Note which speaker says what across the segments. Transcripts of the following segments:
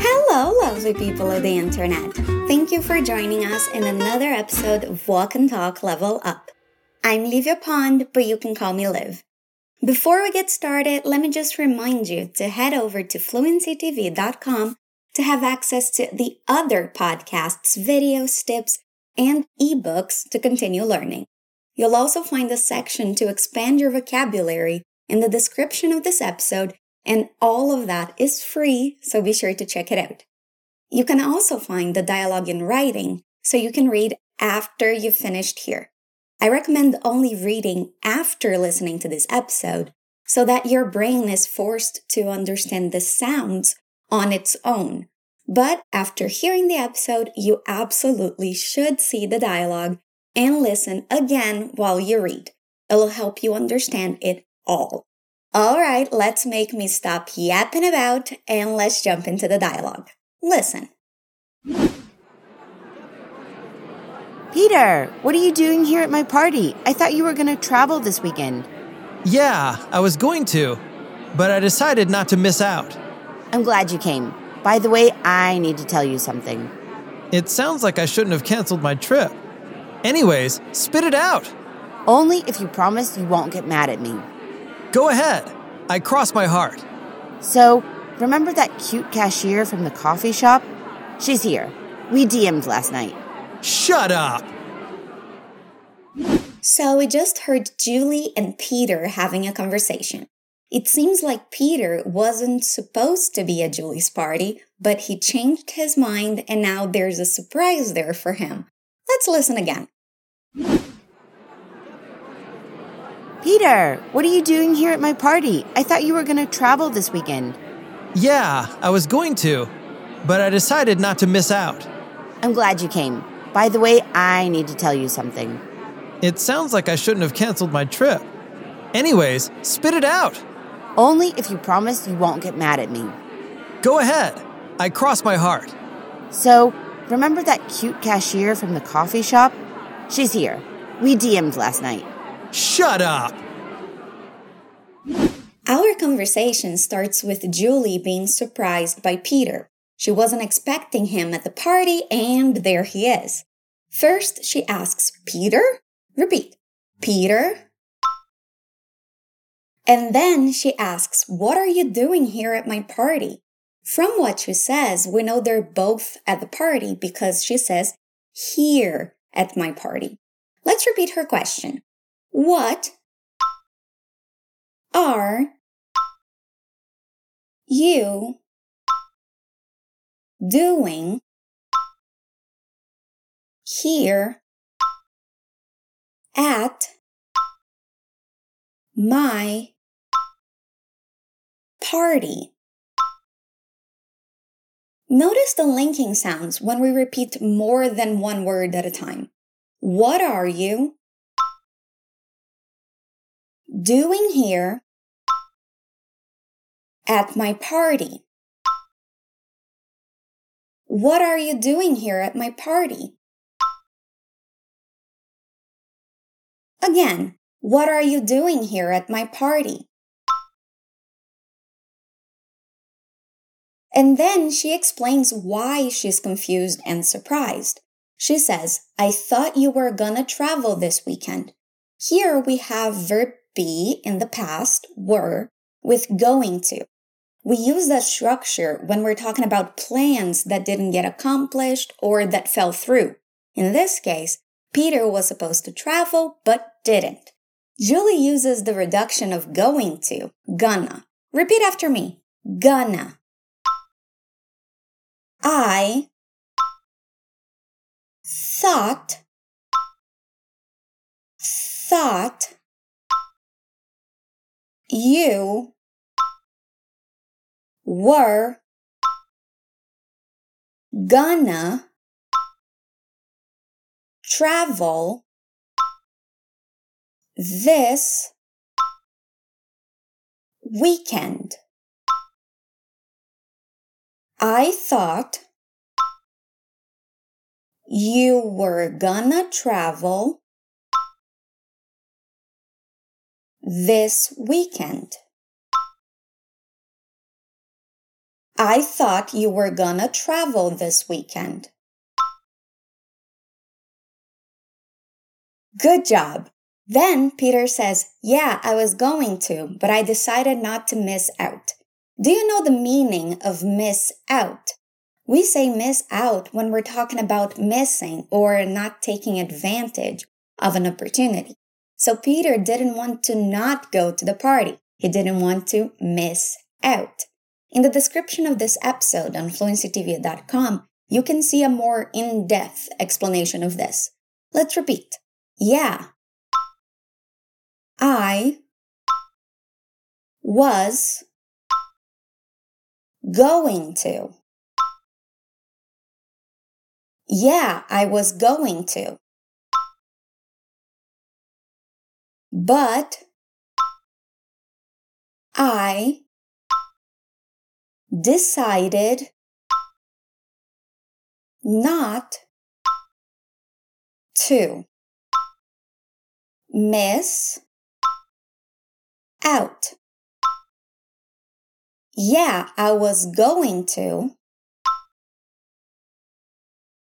Speaker 1: Hello, lovely people of the internet. Thank you for joining us in another episode of Walk and Talk Level Up. I'm Livia Pond, but you can call me Liv. Before we get started, let me just remind you to head over to fluencytv.com to have access to the other podcasts, videos, tips, and ebooks to continue learning. You'll also find a section to expand your vocabulary in the description of this episode, and all of that is free, so be sure to check it out. You can also find the dialogue in writing, so you can read after you've finished here. I recommend only reading after listening to this episode so that your brain is forced to understand the sounds on its own. But after hearing the episode, you absolutely should see the dialogue and listen again while you read. It'll help you understand it all. All right, let's make me stop yapping about and let's jump into the dialogue. Listen.
Speaker 2: Peter, what are you doing here at my party? I thought you were going to travel this weekend.
Speaker 3: Yeah, I was going to, but I decided not to miss out.
Speaker 2: I'm glad you came. By the way, I need to tell you something.
Speaker 3: It sounds like I shouldn't have canceled my trip. Anyways, spit it out.
Speaker 2: Only if you promise you won't get mad at me.
Speaker 3: Go ahead. I cross my heart.
Speaker 2: So, remember that cute cashier from the coffee shop? She's here. We DM'd last night.
Speaker 3: Shut up.
Speaker 1: So we just heard Julie and Peter having a conversation. It seems like Peter wasn't supposed to be at Julie's party, but he changed his mind and now there's a surprise there for him. Let's listen again.
Speaker 2: Peter, what are you doing here at my party? I thought you were going to travel this weekend.
Speaker 3: Yeah, I was going to, but I decided not to miss out.
Speaker 2: I'm glad you came. By the way, I need to tell you something.
Speaker 3: It sounds like I shouldn't have canceled my trip. Anyways, spit it out.
Speaker 2: Only if you promise you won't get mad at me.
Speaker 3: Go ahead. I cross my heart.
Speaker 2: So, remember that cute cashier from the coffee shop? She's here. We DM'd last night.
Speaker 3: Shut up.
Speaker 1: Our conversation starts with Julie being surprised by Peter. She wasn't expecting him at the party, and there he is. First, she asks, Peter? Repeat, Peter? And then she asks, What are you doing here at my party? From what she says, we know they're both at the party because she says, Here at my party. Let's repeat her question. What are you doing here at my party. Notice the linking sounds when we repeat more than one word at a time. What are you doing here at my party? What are you doing here at my party? Again, what are you doing here at my party? And then she explains why she's confused and surprised. She says, I thought you were gonna travel this weekend. Here we have verb be in the past, were, with going to. We use that structure when we're talking about plans that didn't get accomplished or that fell through. In this case, Peter was supposed to travel but didn't. Julie uses the reduction of going to, gonna. Repeat after me. Gonna. I thought thought you were gonna travel this weekend. I thought you were gonna travel this weekend. I thought you were gonna travel this weekend. Good job. Then Peter says, Yeah, I was going to, but I decided not to miss out. Do you know the meaning of miss out? We say miss out when we're talking about missing or not taking advantage of an opportunity. So Peter didn't want to not go to the party. He didn't want to miss out. In the description of this episode on fluencytv.com, you can see a more in-depth explanation of this. Let's repeat. Yeah. I was going to. Yeah, I was going to. But I decided not to miss out. Yeah, I was going to,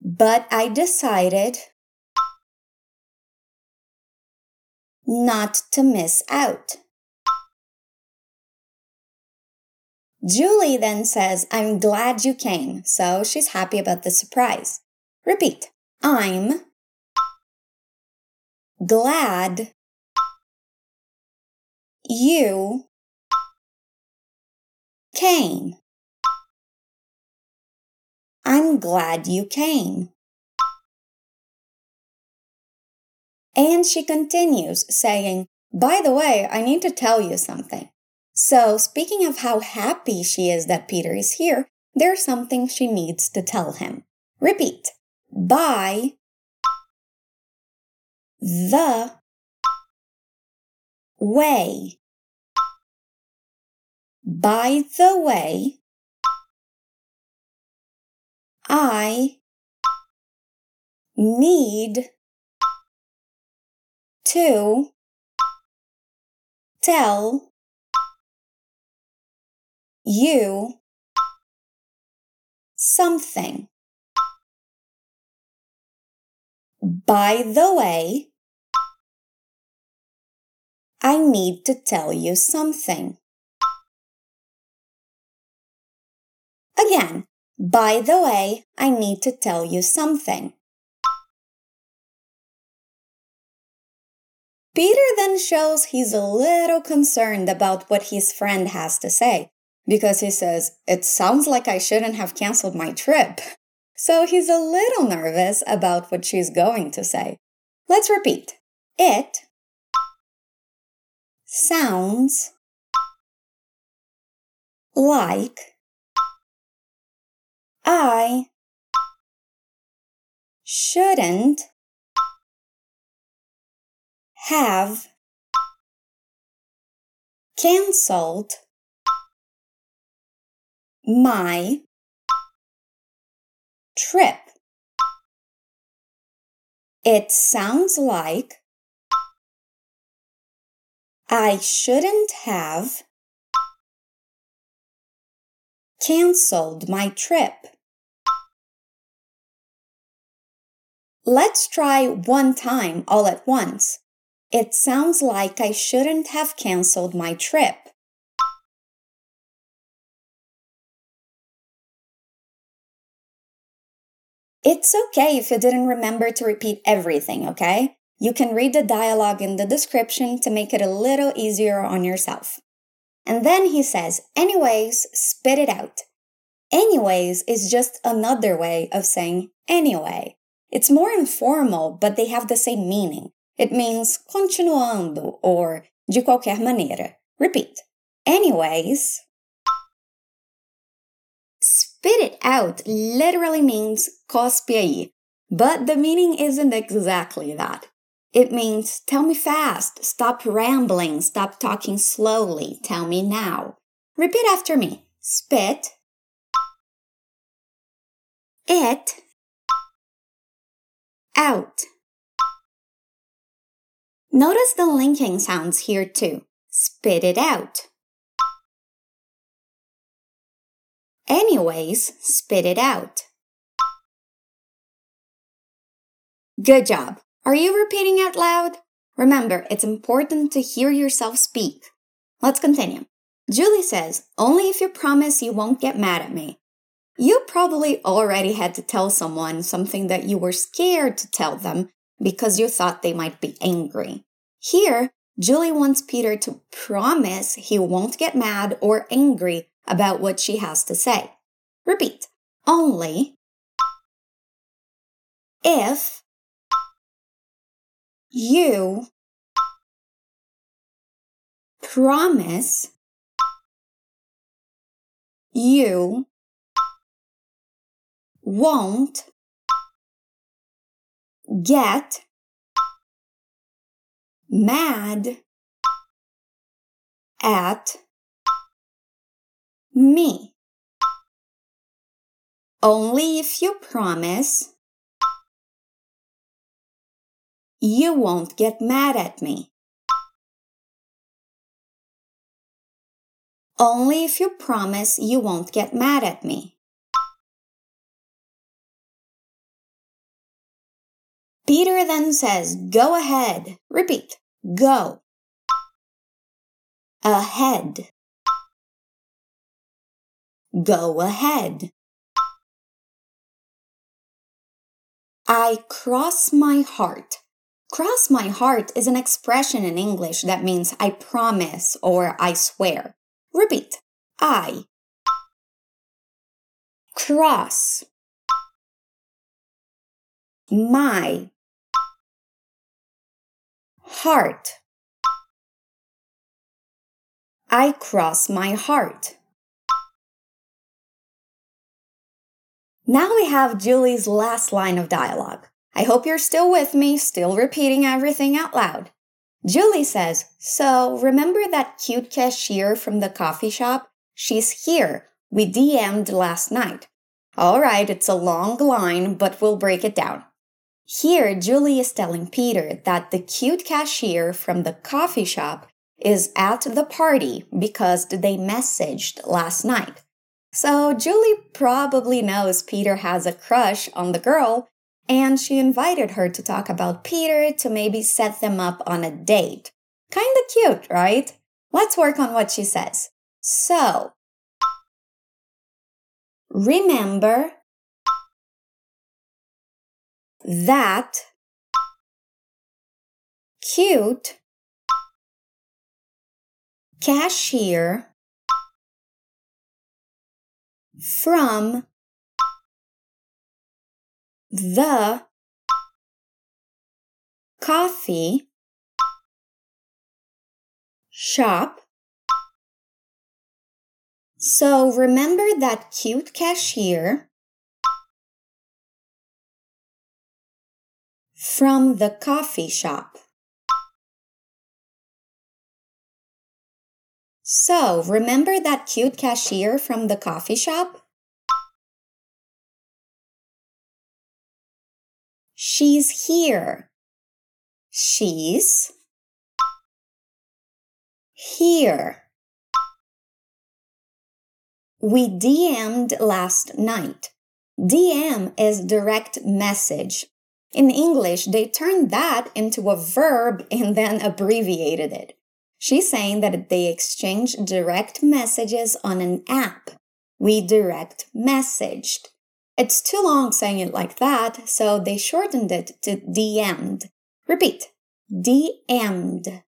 Speaker 1: but I decided not to miss out. Julie then says, I'm glad you came, so she's happy about the surprise. Repeat. I'm glad you came. I'm glad you came. And she continues, saying, By the way, I need to tell you something. So, speaking of how happy she is that Peter is here, there's something she needs to tell him. Repeat. By the way. By the way, I need to tell you something. By the way, I need to tell you something. Again, by the way, I need to tell you something. Peter then shows he's a little concerned about what his friend has to say because he says, It sounds like I shouldn't have canceled my trip. So he's a little nervous about what she's going to say. Let's repeat. It sounds like I shouldn't have cancelled my trip. It sounds like I shouldn't have cancelled my trip. Let's try one time all at once. It sounds like I shouldn't have cancelled my trip. It's okay if you didn't remember to repeat everything, okay? You can read the dialogue in the description to make it a little easier on yourself. And then he says, anyways, spit it out. Anyways is just another way of saying anyway. It's more informal, but they have the same meaning. It means continuando or de qualquer maneira. Repeat. Anyways, Spit it out literally means cospe aí, but the meaning isn't exactly that. It means tell me fast, stop rambling, stop talking slowly, tell me now. Repeat after me. Spit it out. Notice the linking sounds here too. Spit it out. Anyways, spit it out. Good job. Are you repeating out loud? Remember, it's important to hear yourself speak. Let's continue. Julie says, Only if you promise you won't get mad at me. You probably already had to tell someone something that you were scared to tell them because you thought they might be angry. Here, Julie wants Peter to promise he won't get mad or angry about what she has to say. Repeat. Only if you promise you won't get mad at me. Only if you promise you won't get mad at me. Only if you promise you won't get mad at me. Peter then says, Go ahead. Repeat. Go. Ahead. Go ahead. I cross my heart. Cross my heart is an expression in English that means I promise or I swear. Repeat. I cross my heart. I cross my heart. Now we have Julie's last line of dialogue. I hope you're still with me, still repeating everything out loud. Julie says, So, remember that cute cashier from the coffee shop? She's here. We DM'd last night. All right, it's a long line, but we'll break it down. Here, Julie is telling Peter that the cute cashier from the coffee shop is at the party because they messaged last night. So Julie probably knows Peter has a crush on the girl, and she invited her to talk about Peter to maybe set them up on a date. Kinda cute, right? Let's work on what she says. So, remember that cute cashier from the coffee shop. So remember that cute cashier from the coffee shop. So, remember that cute cashier from the coffee shop? She's here. She's here. We DM'd last night. DM is direct message. In English, they turned that into a verb and then abbreviated it. She's saying that they exchange direct messages on an app. We direct messaged. It's too long saying it like that, so they shortened it to DM'd. Repeat. DM'd.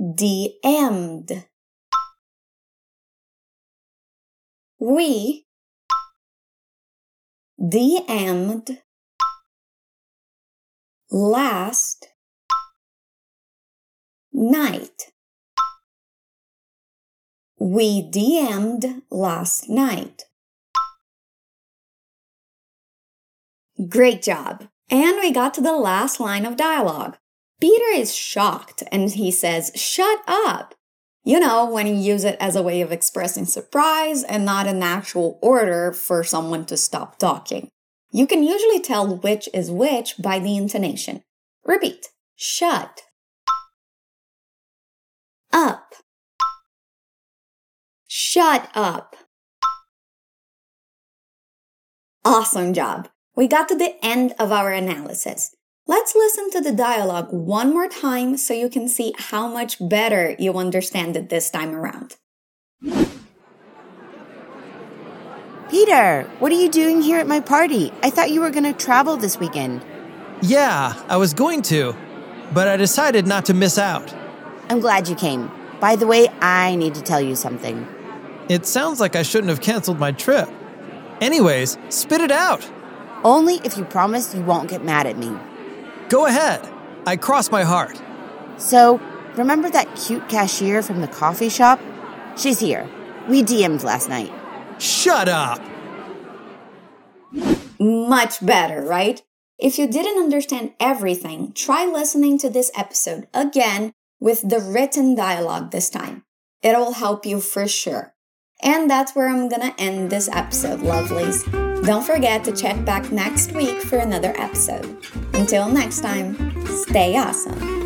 Speaker 1: DM'd. We DM'd last night. We DM'd last night. Great job. And we got to the last line of dialogue. Peter is shocked and he says, Shut up. You know, when you use it as a way of expressing surprise and not an actual order for someone to stop talking. You can usually tell which is which by the intonation. Repeat. Shut up. Shut up. Awesome job. We got to the end of our analysis. Let's listen to the dialogue one more time so you can see how much better you understand it this time around.
Speaker 2: Peter, what are you doing here at my party? I thought you were going to travel this weekend.
Speaker 3: Yeah, I was going to, but I decided not to miss out.
Speaker 2: I'm glad you came. By the way, I need to tell you something.
Speaker 3: It sounds like I shouldn't have canceled my trip. Anyways, spit it out.
Speaker 2: Only if you promise you won't get mad at me.
Speaker 3: Go ahead. I cross my heart.
Speaker 2: So, remember that cute cashier from the coffee shop? She's here. We DM'd last night.
Speaker 3: Shut up.
Speaker 1: Much better, right? If you didn't understand everything, try listening to this episode again with the written dialogue this time. It'll help you for sure. And that's where I'm gonna end this episode, lovelies. Don't forget to check back next week for another episode. Until next time, stay awesome.